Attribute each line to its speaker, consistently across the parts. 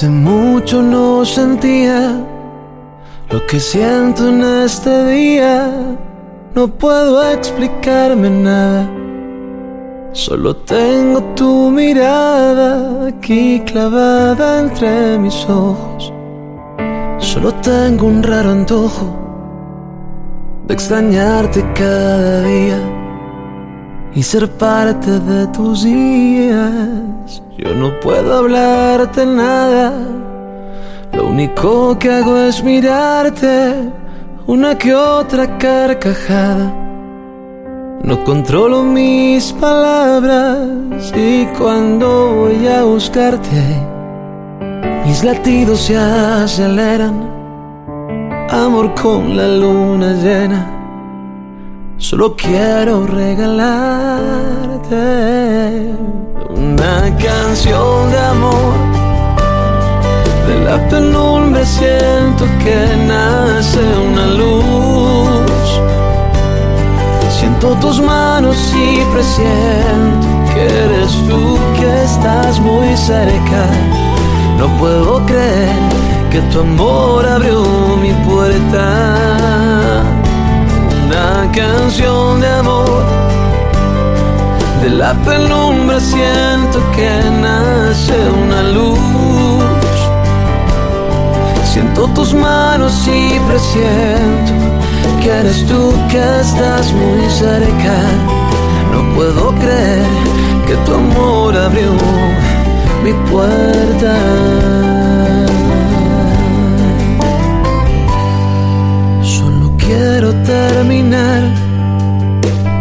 Speaker 1: Hace mucho no sentía lo que siento en este día. No puedo explicarme nada. Solo tengo tu mirada aquí clavada entre mis ojos. Solo tengo un raro antojo de extrañarte cada día y ser parte de tus días. Yo no puedo hablarte nada, lo único que hago es mirarte una que otra carcajada. No controlo mis palabras y cuando voy a buscarte, mis latidos se aceleran. Amor con la luna llena Solo quiero regalarte una canción de amor. De la penumbra siento que nace una luz. Siento tus manos y presiento que eres tú que estás muy cerca. No puedo creer que tu amor abrió mi puerta canción de amor. De la penumbra siento que nace una luz. Siento tus manos y presiento que eres tú que estás muy cerca. No puedo creer que tu amor abrió mi puerta. Terminar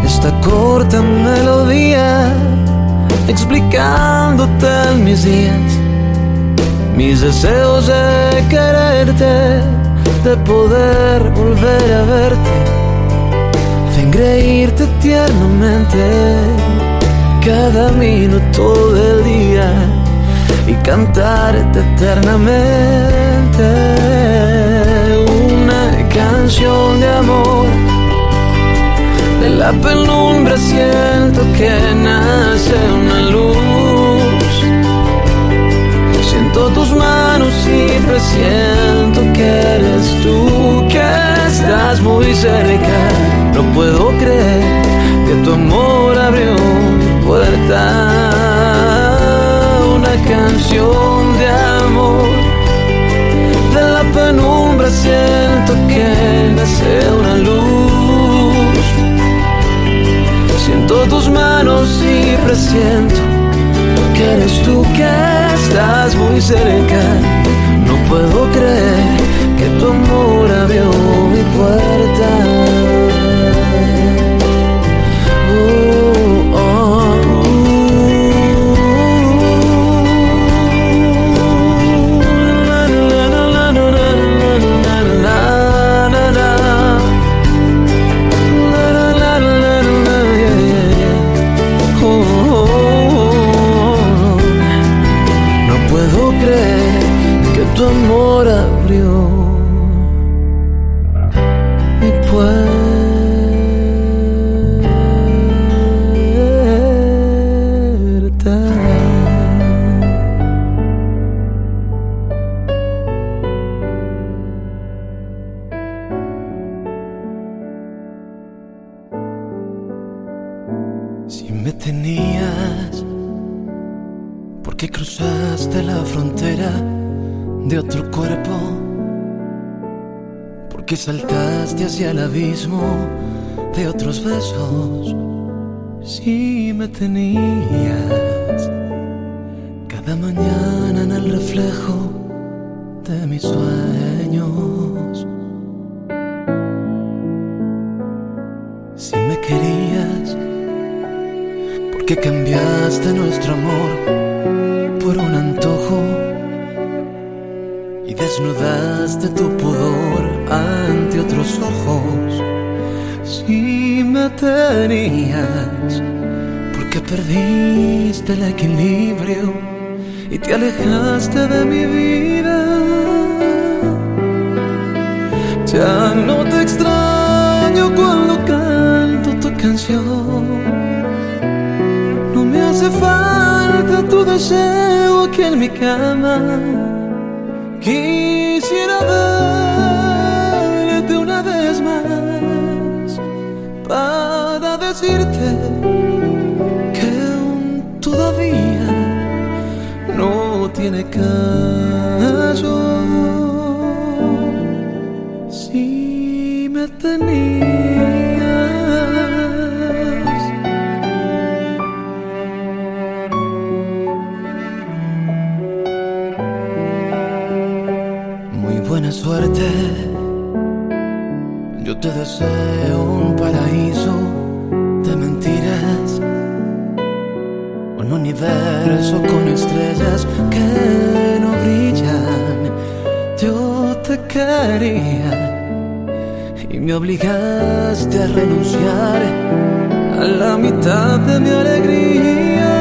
Speaker 1: esta corta melodía explicándote en mis días mis deseos de quererte, de poder volver a verte, de engreírte tiernamente cada minuto del día y cantarte eternamente canción de amor. De la penumbra siento que nace una luz. Siento tus manos y presiento que eres tú, que estás muy cerca. No puedo creer que tu amor abrió mi puerta. Una canción de amor de la penumbra siento que nace una luz. Siento tus manos y presiento que eres tú que estás muy cerca. No puedo creer que tu amor abrió mi puerta. hacia mi cama Quisiera verte una vez más para decirte que aún todavía no tiene caso. Si me tenías. Te deseo un paraíso de mentiras. Un universo con estrellas que no brillan. Yo te quería y me obligaste a renunciar a la mitad de mi alegría.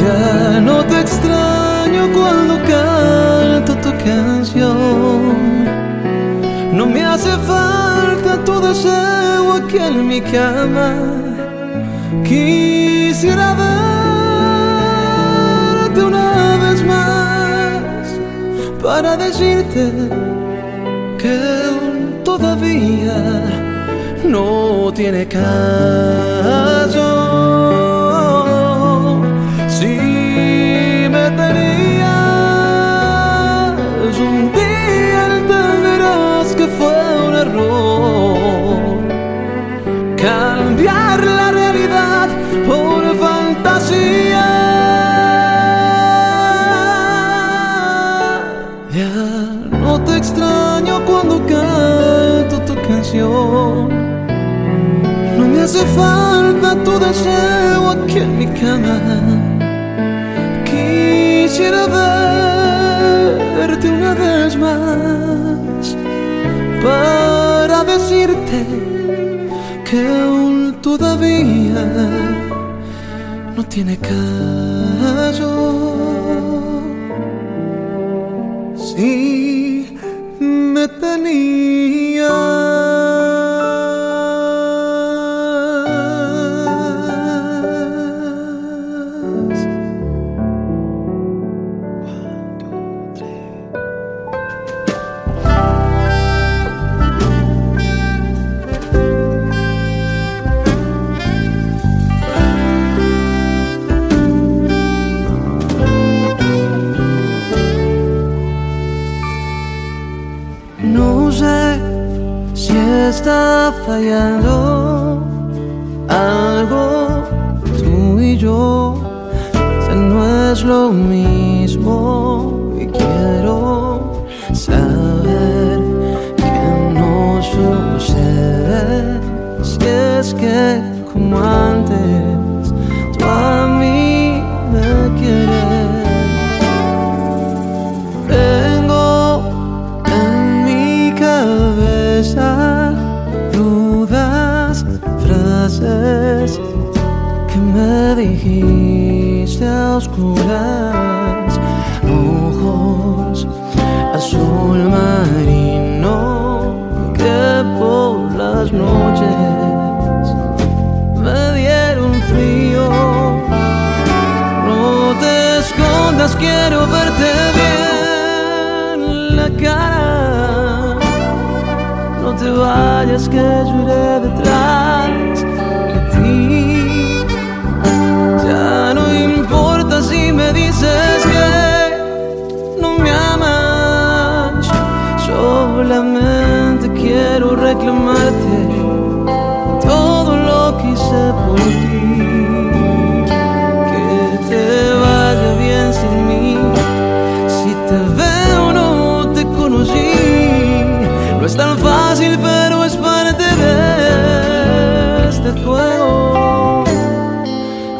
Speaker 1: Ya no te extraño cuando canto tu canción. No me hace falta tu deseo aquí en mi cama. Quisiera verte una vez más para decirte que todavía no tiene caso. Tu deseo aquí en mi cama. Quisiera verte una vez más para decirte que aún todavía no tiene caso. Me dijiste a oscuras, ojos azul marino que por las noches me dieron frío. No te escondas, quiero verte bien la cara. No te vayas, que iré detrás dices que no me amas. Solamente quiero reclamarte todo lo que hice por ti. Que te vaya bien sin mí. Si te veo no te conocí. No es tan fácil, pero es parte de este juego.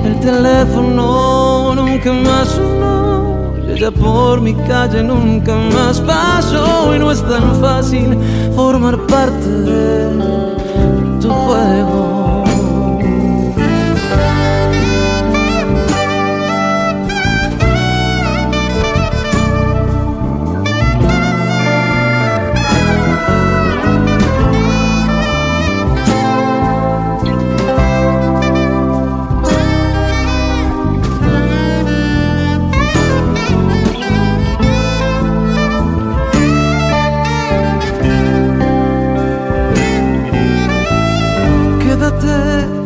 Speaker 1: El teléfono nunca más por mi calle nunca más pasó. Y no es tan fácil formar parte de tu juego. Acuérdate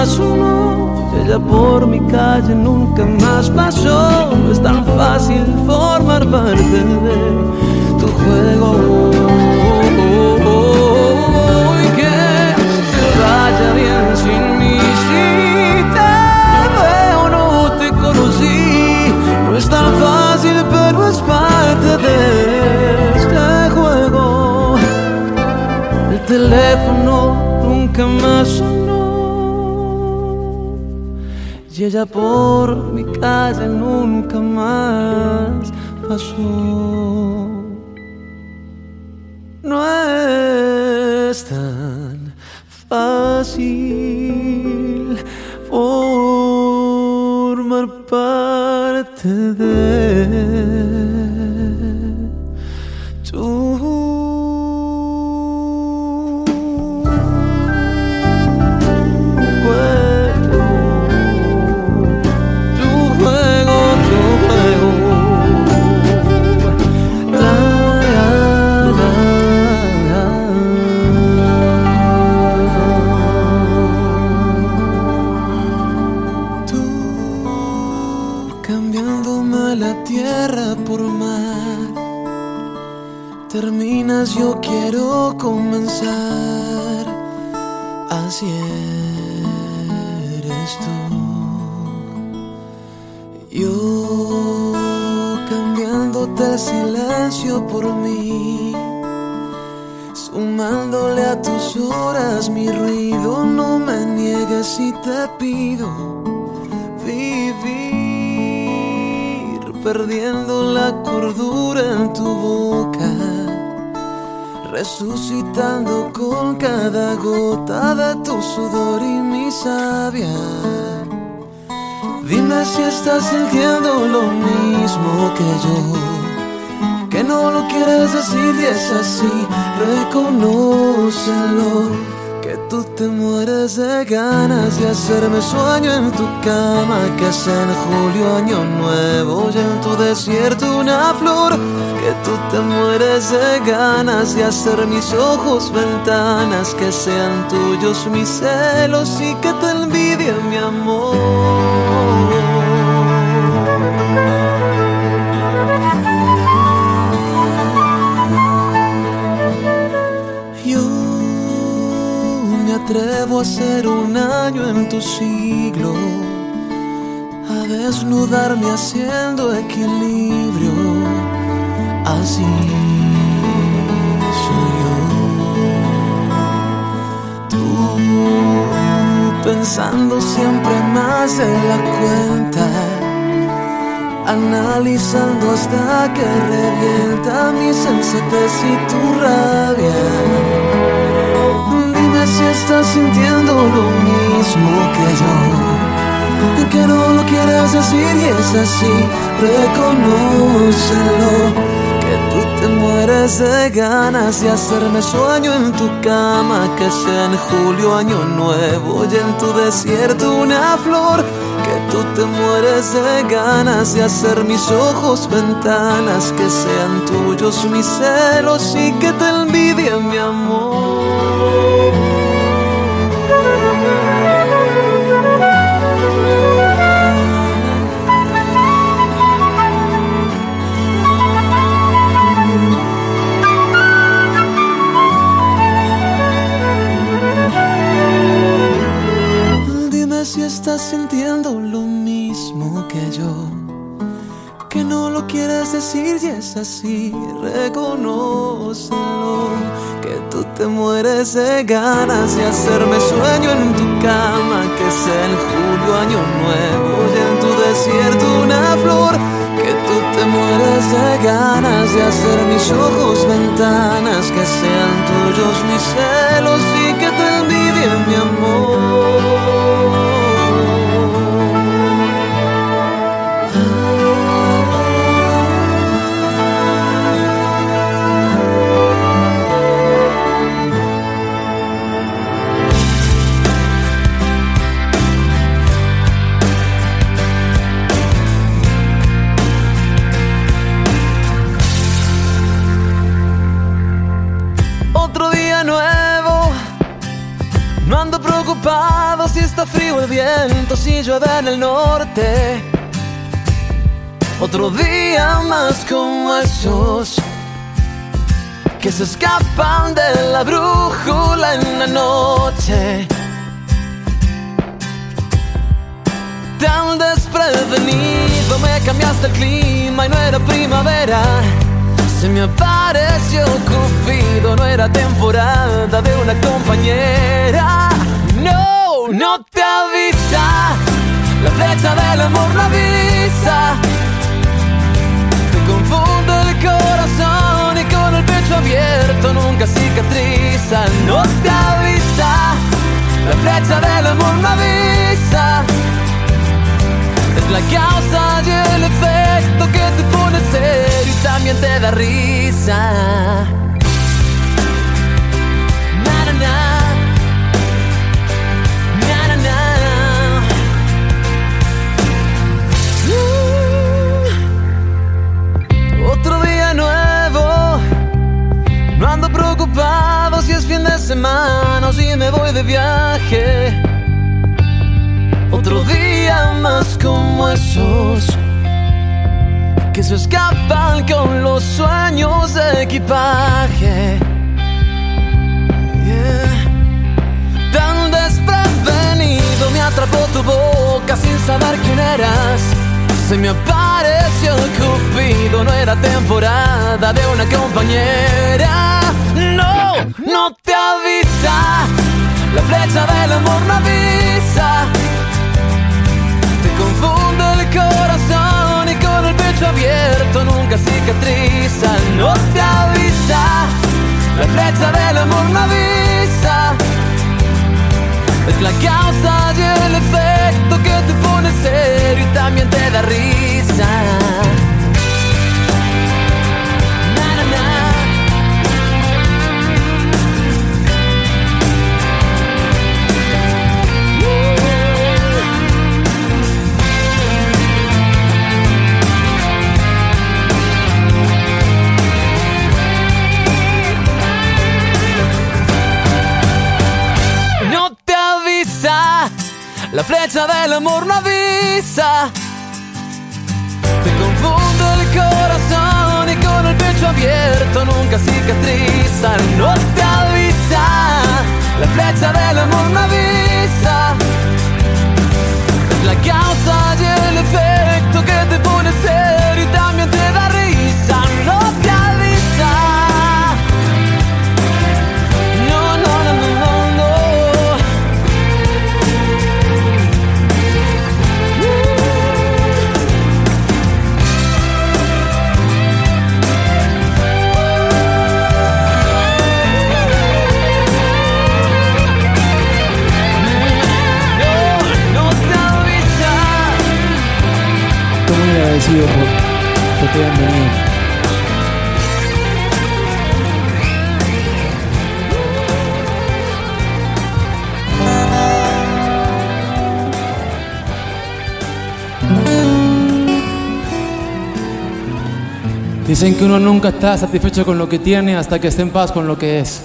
Speaker 1: más y Ella por mi calle nunca más pasó. No es tan fácil formar parte de tu juego. Y que te vaya bien sin mí. Si te veo, no te conocí. No es tan fácil, pero es parte de este juego. El teléfono nunca más. Y ella por mi calle nunca más pasó. No es tan fácil formar parte de Yo quiero comenzar. Así eres tú. Yo cambiándote el silencio por mí. Sumándole a tus horas mi ruido, no me niegues si te pido vivir, perdiendo la cordura en tu boca, resucitando con cada gota de tu sudor y mi savia. Dime si estás sintiendo lo mismo que yo. Que no lo quieres decir y es así, reconócelo. Que tú te mueres de ganas de hacerme sueño en tu cama. Que sea en julio, año nuevo, y en tu desierto una flor. Que tú te mueres de ganas de hacer mis ojos ventanas. Que sean tuyos mis celos y que te envidie mi amor. Atrevo a ser un año en tu siglo, a desnudarme haciendo equilibrio. Así soy yo. Tú pensando siempre más de la cuenta analizando hasta que revienta mi sensatez y tu rabia. Si estás sintiendo lo mismo que yo, que no lo quieres decir y es así, reconócelo. Que tú te mueres de ganas de hacerme sueño en tu cama, que sea en julio, año nuevo, y en tu desierto una flor que tú te mueres de ganas de hacer mis ojos ventanas, que sean tuyos mis celos y que te envidie mi amor. Estás sintiendo lo mismo que yo. Que no lo quieres decir y es así, reconócelo. tú te mueres de ganas de hacerme sueño en tu cama, que es el julio año nuevo y en tu desierto una flor, que tú te mueres de ganas de hacer mis ojos ventanas, que sean tuyos mis celos y que te envidien mi amor. Está frío el viento, si llueve en el norte. Otro día más como esos que se escapan de la brújula en la noche. Tan desprevenido me cambiaste el clima y no era primavera. Se me apareció Cupido, no era temporada de una compañera. No, no te avisa. La flecha del amor no avisa. Te confunde el corazón y con el pecho abierto nunca cicatriza. No te avisa. La flecha del amor no avisa. Es la causa y el efecto que te pone serio y también te da risa. Si me voy de viaje. Otro día más como esos que se escapan con los sueños de equipaje. Tan desprevenido me atrapó tu boca sin saber quién eras. Se me apareció Cupido, no era temporada de una compañera. No, te avisa. La flecha del amor no avisa. Te confunde el corazón y con el pecho abierto nunca cicatriza. No te avisa. La flecha del amor no avisa. Es la causa y el efecto que te pone serio y también te da risa. La flecha del amor no avisa. Te confunde el corazón y con el pecho abierto nunca cicatriza. No te avisa. La flecha del amor no avisa. La causa y el efecto que te pone serio
Speaker 2: agradecido por, por que hayan venido. Dicen que uno nunca está satisfecho con lo que tiene hasta que esté en paz con lo que es.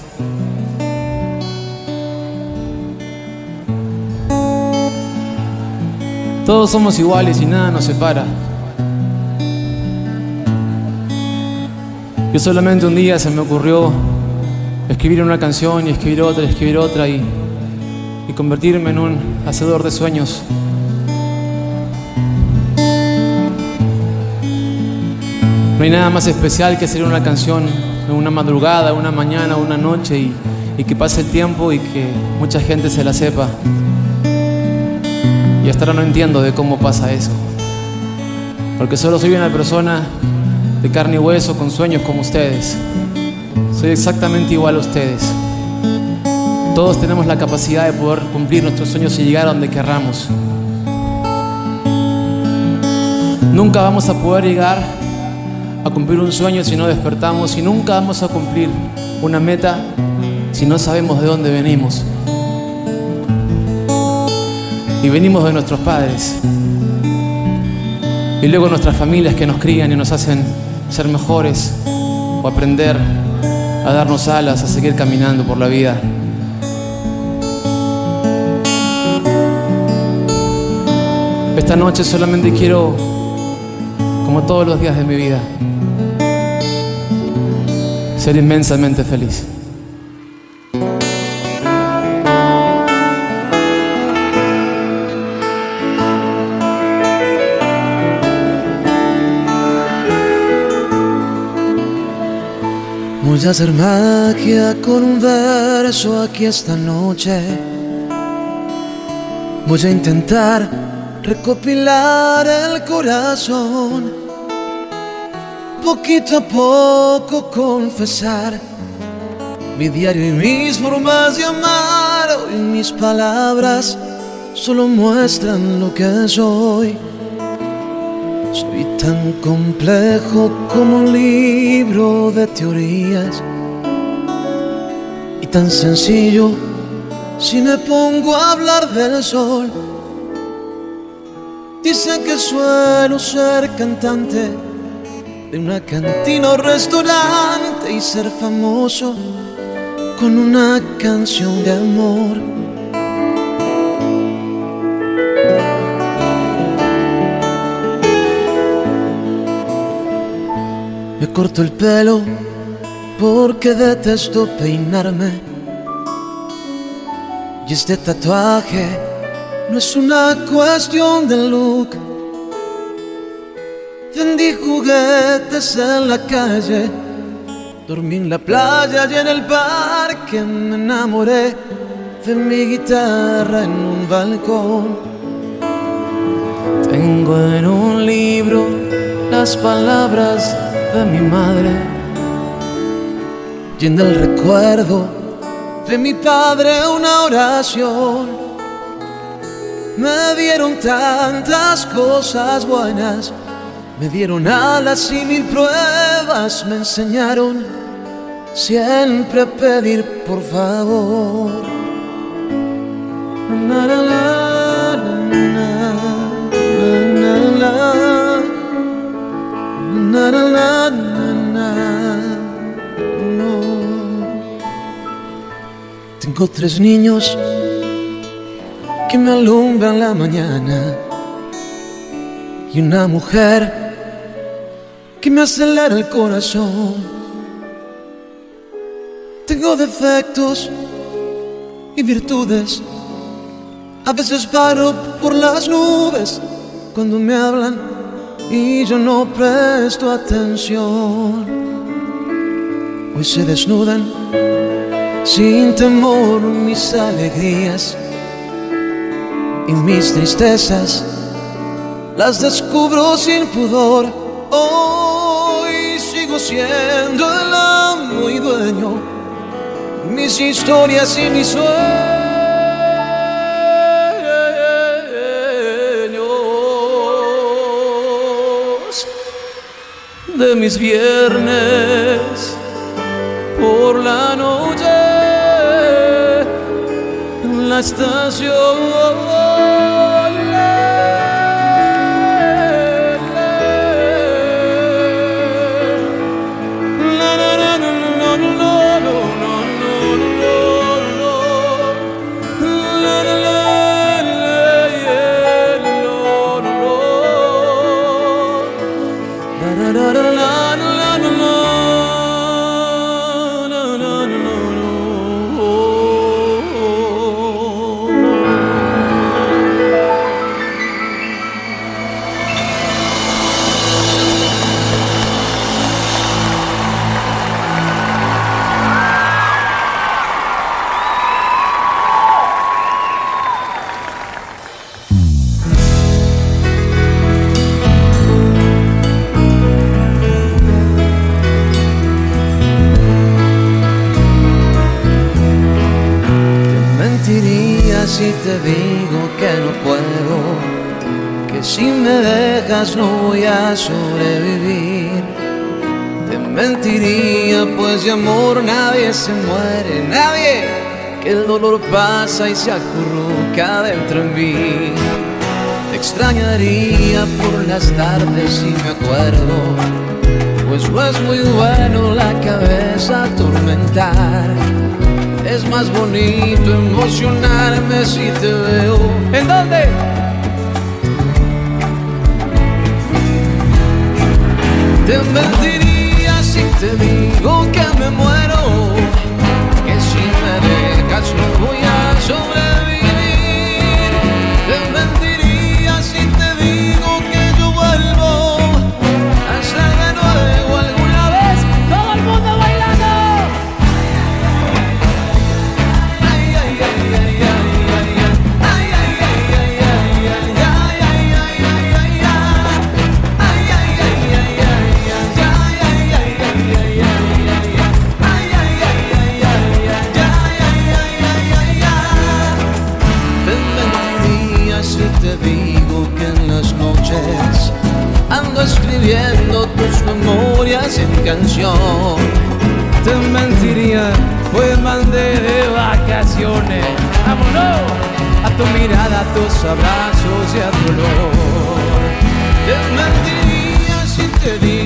Speaker 2: Todos somos iguales y nada nos separa. Yo solamente un día se me ocurrió escribir una canción y escribir otra y escribir otra y, y convertirme en un hacedor de sueños. No hay nada más especial que hacer una canción en una madrugada, una mañana, una noche y, y que pase el tiempo y que mucha gente se la sepa. Y hasta ahora no entiendo de cómo pasa eso. Porque solo soy una persona de carne y hueso con sueños como ustedes. Soy exactamente igual a ustedes. Todos tenemos la capacidad de poder cumplir nuestros sueños y llegar a donde querramos. Nunca vamos a poder llegar a cumplir un sueño si no despertamos y nunca vamos a cumplir una meta si no sabemos de dónde venimos. Y venimos de nuestros padres. Y luego nuestras familias que nos crían y nos hacen ser mejores o aprender a darnos alas, a seguir caminando por la vida. Esta noche solamente quiero, como todos los días de mi vida, ser inmensamente feliz.
Speaker 1: Voy a hacer magia con un verso aquí esta noche. Voy a intentar recopilar el corazón. Poquito a poco confesar mi diario y mis formas de amar. Hoy mis palabras solo muestran lo que soy. Soy tan complejo como un libro de teorías y tan sencillo si me pongo a hablar del sol. Dicen que suelo ser cantante de una cantina o restaurante y ser famoso con una canción de amor. Me corto el pelo porque detesto peinarme. Y este tatuaje no es una cuestión de look. Vendí juguetes en la calle, dormí en la playa y en el parque me enamoré de mi guitarra en un balcón. Tengo en un libro las palabras de mi madre y en el recuerdo de mi padre una oración. Me dieron tantas cosas buenas, me dieron alas y mil pruebas, me enseñaron siempre a pedir por favor. Tengo tres niños que me alumbran la mañana y una mujer que me acelera el corazón. Tengo defectos y virtudes. A veces paro por las nubes cuando me hablan y yo no presto atención. Hoy se desnudan sin temor mis alegrías y mis tristezas las descubro sin pudor. Hoy sigo siendo el amo y dueño, mis historias y mis sueños de mis viernes por la noche en la estación. Si te digo que no puedo, que si me dejas no voy a sobrevivir. Te mentiría, pues de amor nadie se muere, nadie, que el dolor pasa y se acurruca dentro en mí. Te extrañaría por las tardes si me acuerdo, pues no es muy bueno la cabeza atormentar. Es más bonito emocionarme si te veo.
Speaker 2: ¿En dónde?
Speaker 1: Te mentiría si te digo que me muero, que si me dejas no voy a sobrevivir. Escribiendo tus memorias en canción.
Speaker 2: Te mentiría, pues mandé de vacaciones. ¡Vámonos! A tu mirada, a tus abrazos y a tu olor.
Speaker 1: Te mentiría si te digo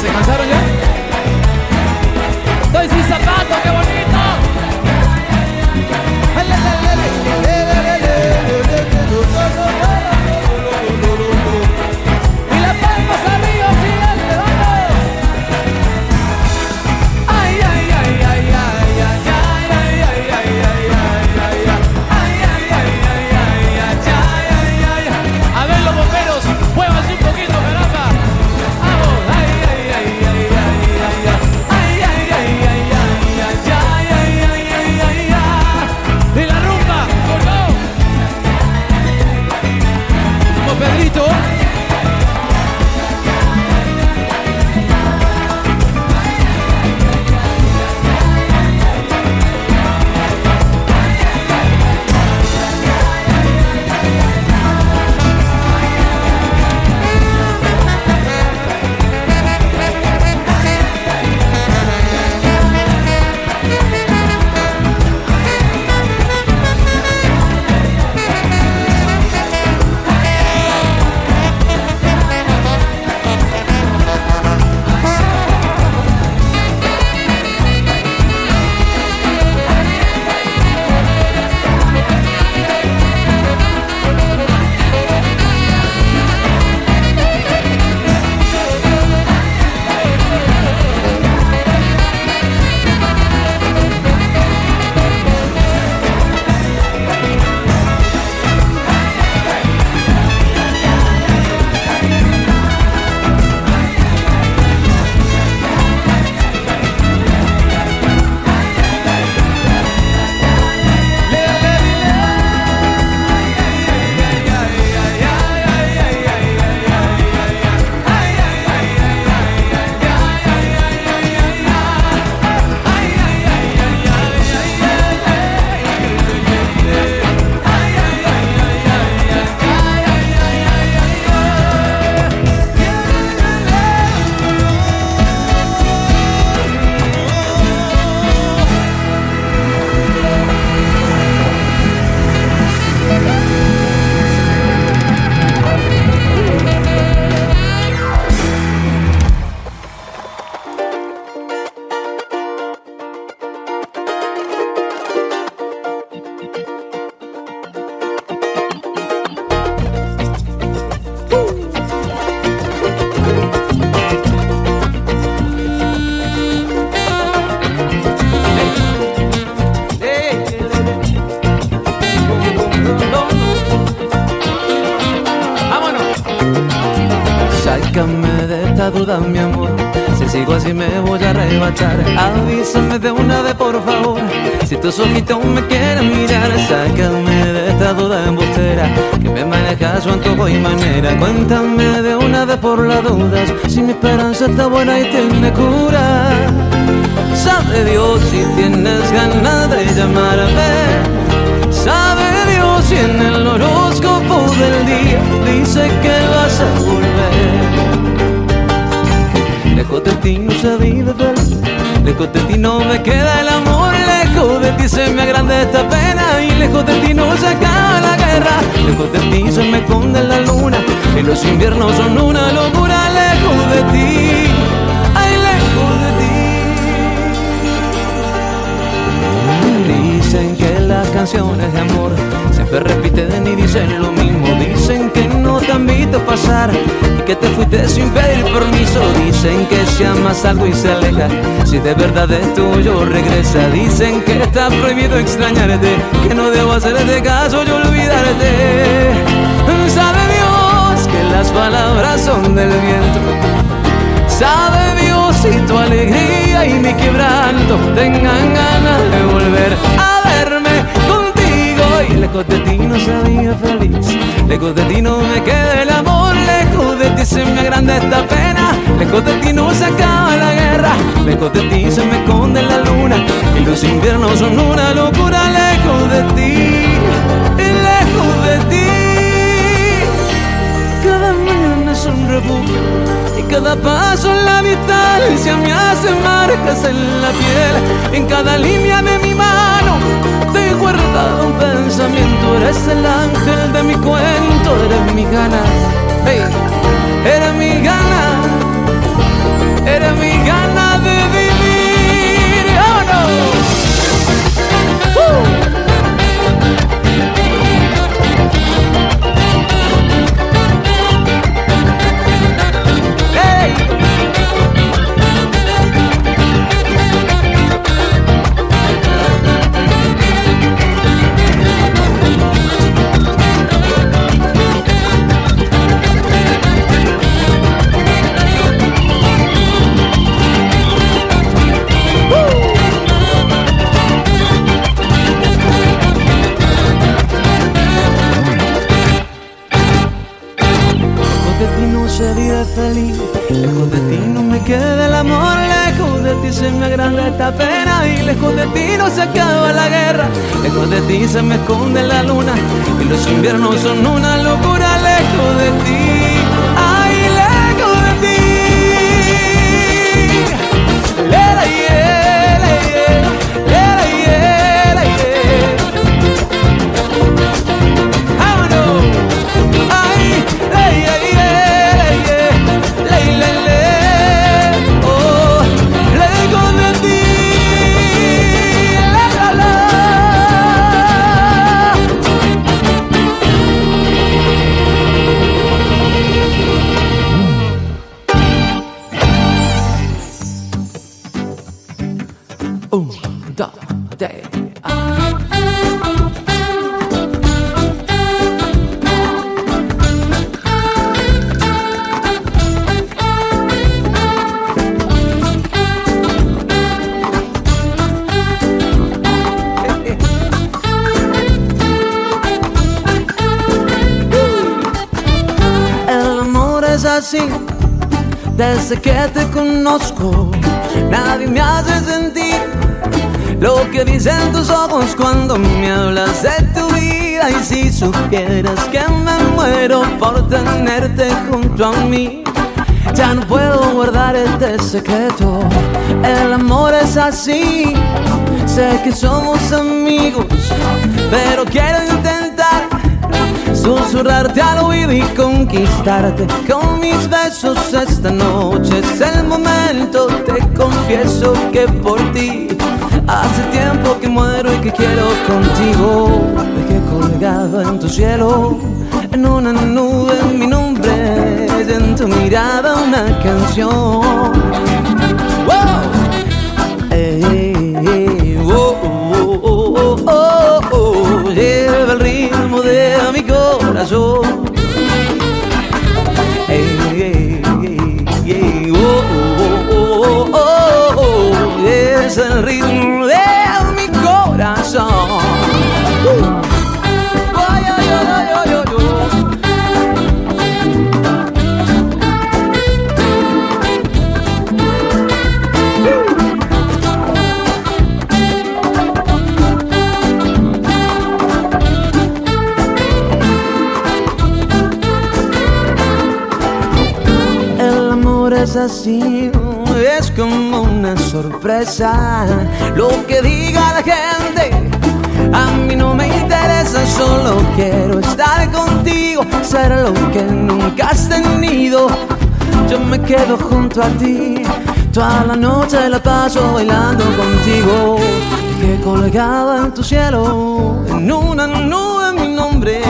Speaker 2: ¿Se
Speaker 1: cansaron ya? ¡Estoy sin zapatos! Lejos de ti no me queda el amor, lejos de ti se me agranda esta pena y lejos de ti no se acaba la guerra, lejos de ti se me esconde la luna y los inviernos son una locura, lejos de ti, ay lejos de ti. Dicen que canciones de amor siempre repiten y dicen lo mismo, dicen que no te han visto pasar y que te fuiste sin pedir permiso. Dicen que si amas algo y se aleja, si de verdad es tuyo regresa. Dicen que está prohibido extrañarte, que no debo hacerte caso y olvidarte. Sabe Dios que las palabras son del viento. Sabe Dios si tu alegría y mi quebranto tengan ganas de volver a verme lejos de ti no sabía feliz, lejos de ti no me queda el amor, lejos de ti se me agranda esta pena, lejos de ti no se acaba la guerra, lejos de ti se me esconde la luna, y los inviernos son una locura, lejos de ti, lejos de ti. Cada mañana es un y cada paso en la distancia me hace marcas en la piel. En cada línea de mi mano guardado un pensamiento. Eres el ángel de mi cuento, eres mi ganas. Hey, eres mi gana, eres mi gana de vivir. Oh. ¡Uh! Desde que te conozco, nadie me hace sentir lo que dicen tus ojos cuando me hablas de tu vida. Y si supieras que me muero por tenerte junto a mí, ya no puedo guardar este secreto. El amor es así, sé que somos amigos, pero quiero susurrarte al oído y conquistarte. Con mis besos esta noche es el momento. Te confieso que por ti hace tiempo que muero y que quiero contigo. Dejé colgado en tu cielo en una nube mi nombre y en tu mirada una canción. Wow. Ey, ey, oh, oh, oh, eleva el ritmo de mi corazón. Oh, es el ritmo de es como una sorpresa. Lo que diga la gente, a mí no me interesa, solo quiero estar contigo, ser lo que nunca has tenido. Yo me quedo junto a ti, toda la noche la paso bailando contigo. Que colgado en tu cielo, en una nube mi nombre,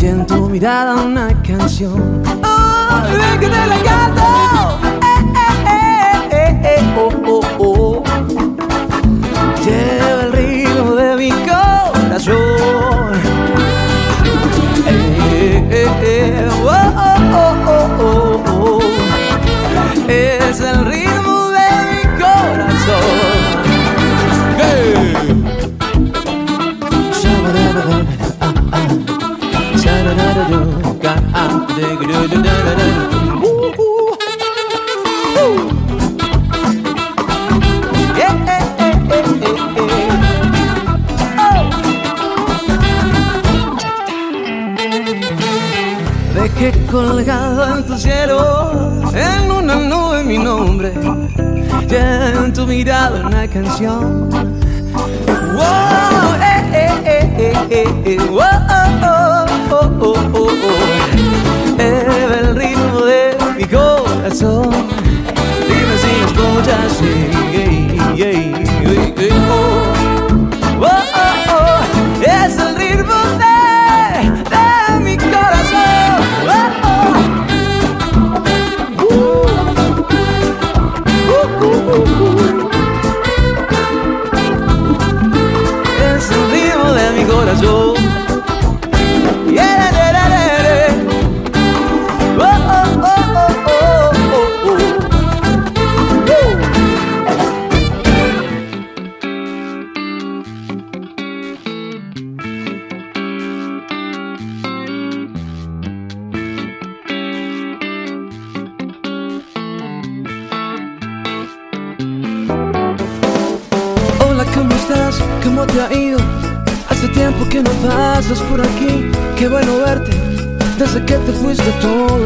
Speaker 1: y en tu mirada una canción. Oh, que te la canto. Eh, oh, oh. Oh. Dejé colgado en tu cielo, en una nube mi nombre, y en tu mirada una canción. Wow, eh, eh, eh, eh, eh, eh, wow, oh, oh, oh, oh, oh. El ritmo de mi corazón. Dime si escuchas, yeah, yeah,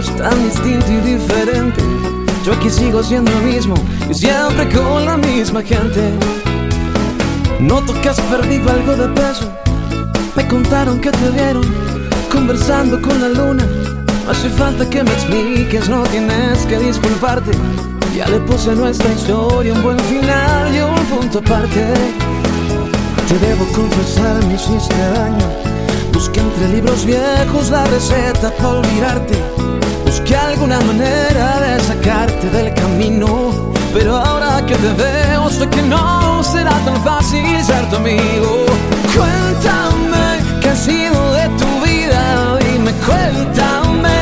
Speaker 1: tan distinto y diferente. Yo aquí sigo siendo el mismo y siempre con la misma gente. Noto que has perdido algo de peso. Me contaron que te vieron conversando con la luna. No hace falta que me expliques, no tienes que disculparte. Ya le puse nuestra historia un buen final y un punto aparte. Te debo confesar, me hiciste daño. Busqué entre libros viejos la receta para olvidarte. Alguna manera de sacarte del camino. Pero ahora que te veo, sé que no será tan fácil ser tu amigo. Cuéntame qué ha sido de tu vida. Dime, cuéntame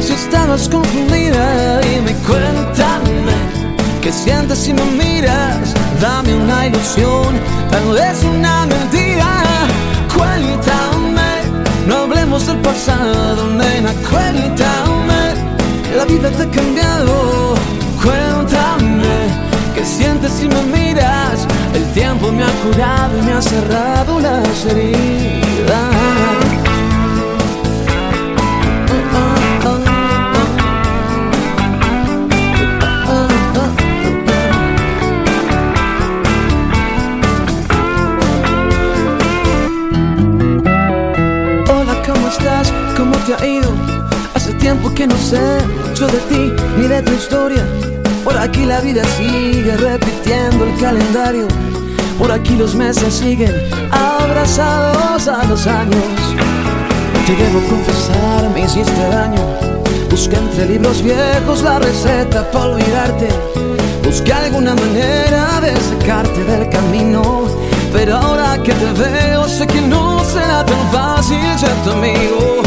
Speaker 1: si estabas confundida. Dime, cuéntame qué sientes si me miras. Dame una ilusión, tal vez una mentira. Cuéntame, no hablemos del pasado, nena. Cuéntame, la vida te ha cambiado. Cuéntame, qué sientes si me miras. El tiempo me ha curado y me ha cerrado las heridas. ¿Cómo te ha ido? Tiempo que no sé mucho de ti ni de tu historia. Por aquí la vida sigue repitiendo el calendario. Por aquí los meses siguen abrazados a los años. Te debo confesar, me hiciste daño. Busqué entre libros viejos la receta para olvidarte. Busqué alguna manera de sacarte del camino. Pero ahora que te veo, sé que no será tan fácil ser tu amigo.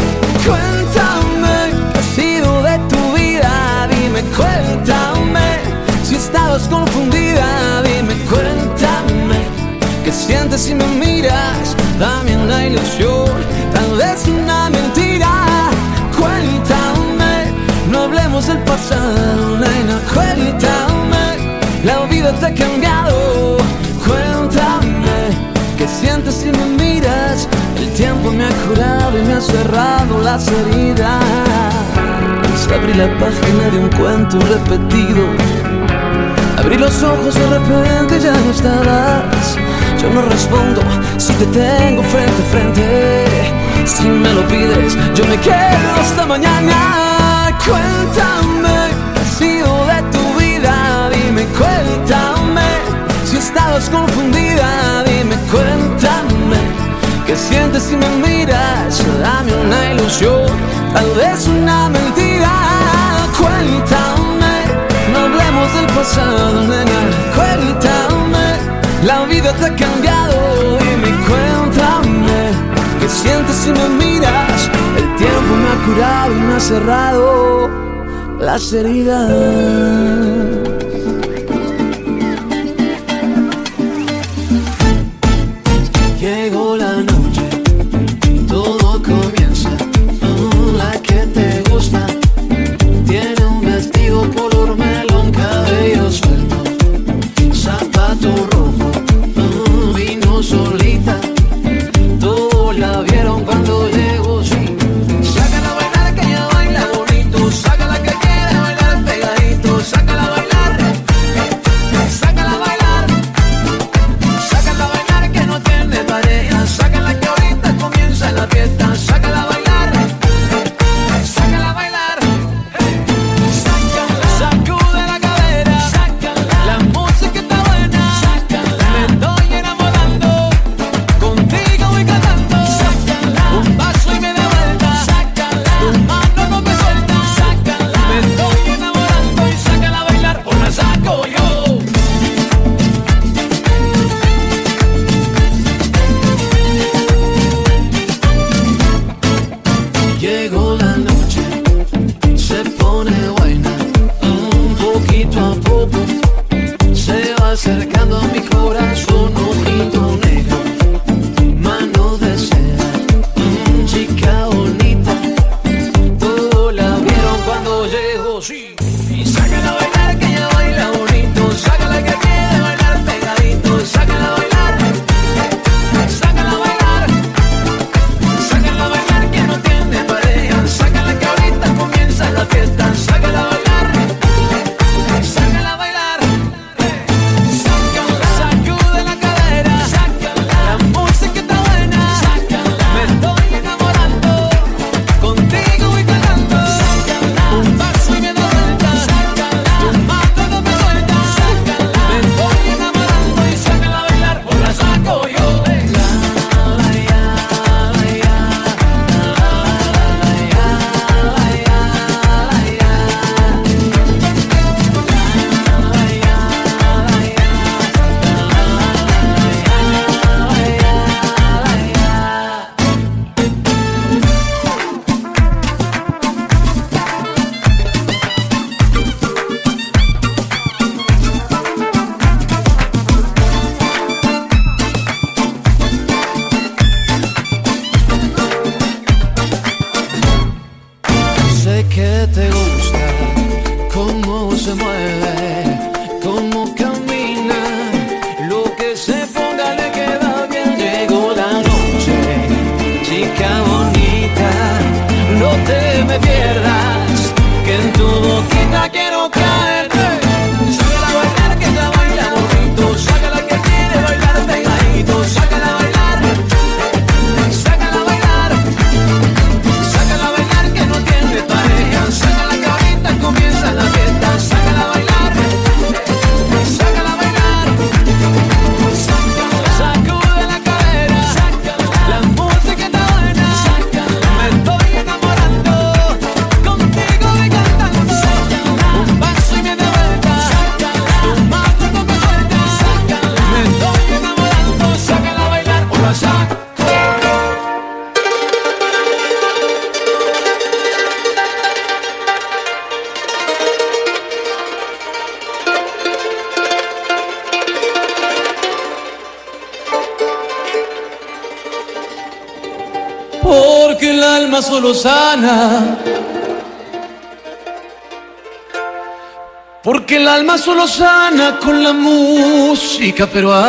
Speaker 1: Cuéntame si estabas confundida, dime, cuéntame qué sientes si me miras. Dame una ilusión, tal vez una mentira. Cuéntame, no hablemos del pasado, nena. Cuéntame, la vida te ha cambiado. Cuéntame qué sientes si me miras. El tiempo me ha curado y me ha cerrado las heridas abrí la página de un cuento repetido. Abrí los ojos de repente ya no estabas. Yo no respondo si te tengo frente a frente. Si me lo pides, yo me quedo hasta mañana. Cuéntame qué ha sido de tu vida. Dime, cuéntame si estabas confundida. Dime, cuéntame que sientes si me miras? Dame una ilusión, tal vez una mentira. Cuéntame, no hablemos del pasado, nena. Cuéntame, la vida te ha cambiado. Dime, cuéntame, que sientes si me miras? El tiempo me ha curado y me ha cerrado las heridas. entregando mi corazón. Alma solo sana. Porque el alma solo sana con la música peruana.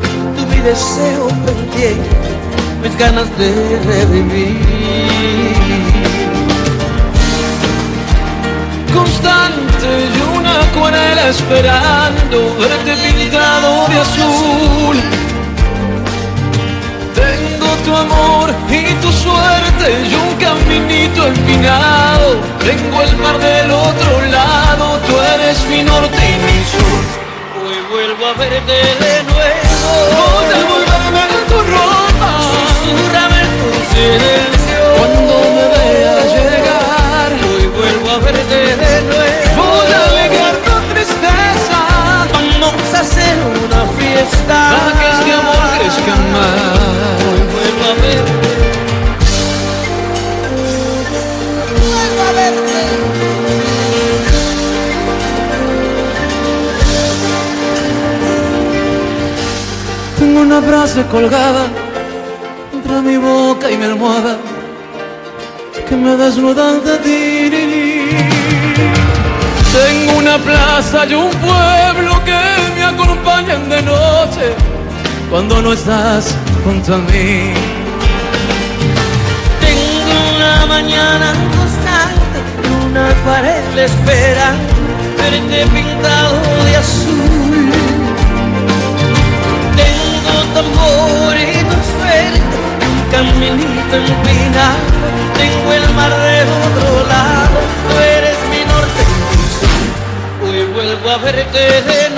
Speaker 2: mi deseo pendiente, mis ganas de revivir.
Speaker 1: Constante y una acuarela esperando verte pintado de azul. Tengo tu amor y tu suerte y un caminito empinado. Tengo el mar del otro lado, tú eres mi norte y mi sur.
Speaker 2: Hoy vuelvo a verte de nuevo.
Speaker 1: Voy a volverme en tu ropa
Speaker 2: Susurrame tu silencio.
Speaker 1: cuando me veas llegar.
Speaker 2: Hoy vuelvo a verte de nuevo.
Speaker 1: Voy a alegar tu tristeza
Speaker 2: Vamos a hacer una fiesta.
Speaker 1: para que este amor crezca más.
Speaker 2: Hoy vuelvo a verte.
Speaker 1: Una frase colgada entre mi boca y mi almohada que me desnuda ante ti. Tengo una plaza y un pueblo que me acompañan de noche cuando no estás junto a mí.
Speaker 2: Tengo una mañana constante, una pared esperando verte pintado de vuelvo a verte de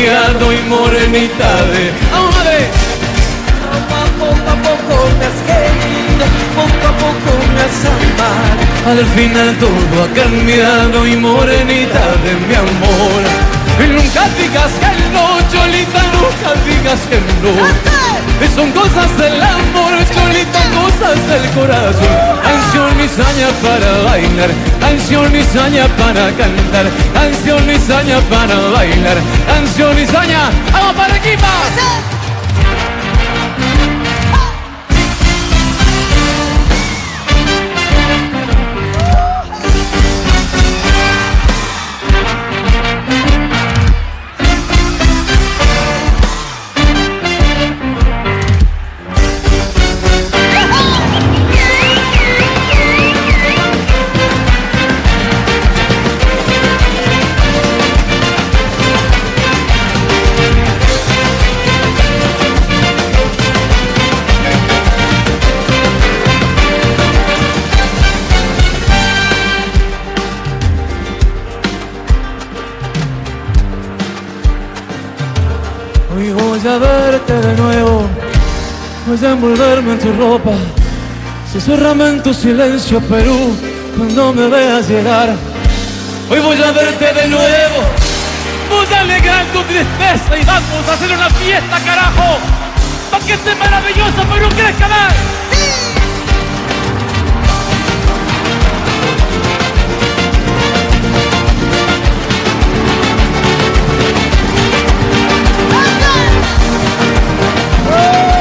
Speaker 1: Y morenita de amare
Speaker 2: Poco a poco, a poco me has querido, poco a poco me has amado.
Speaker 1: Al final todo ha cambiado y morenita de mi amor. Y nunca digas que no, Cholita, nunca digas que no. Son cosas del amor chulita, cosas del corazón. Canción misaña para bailar, canción misaña para cantar, canción misaña para bailar, canción misaña. ¡Vamos para equipo! envolverme en tu ropa, susurrame en tu silencio, Perú, cuando me veas llegar. Hoy voy a verte de nuevo, voy a alegrar tu tristeza y vamos a hacer una fiesta, carajo, para que este maravilloso Perú crezca más. Oh!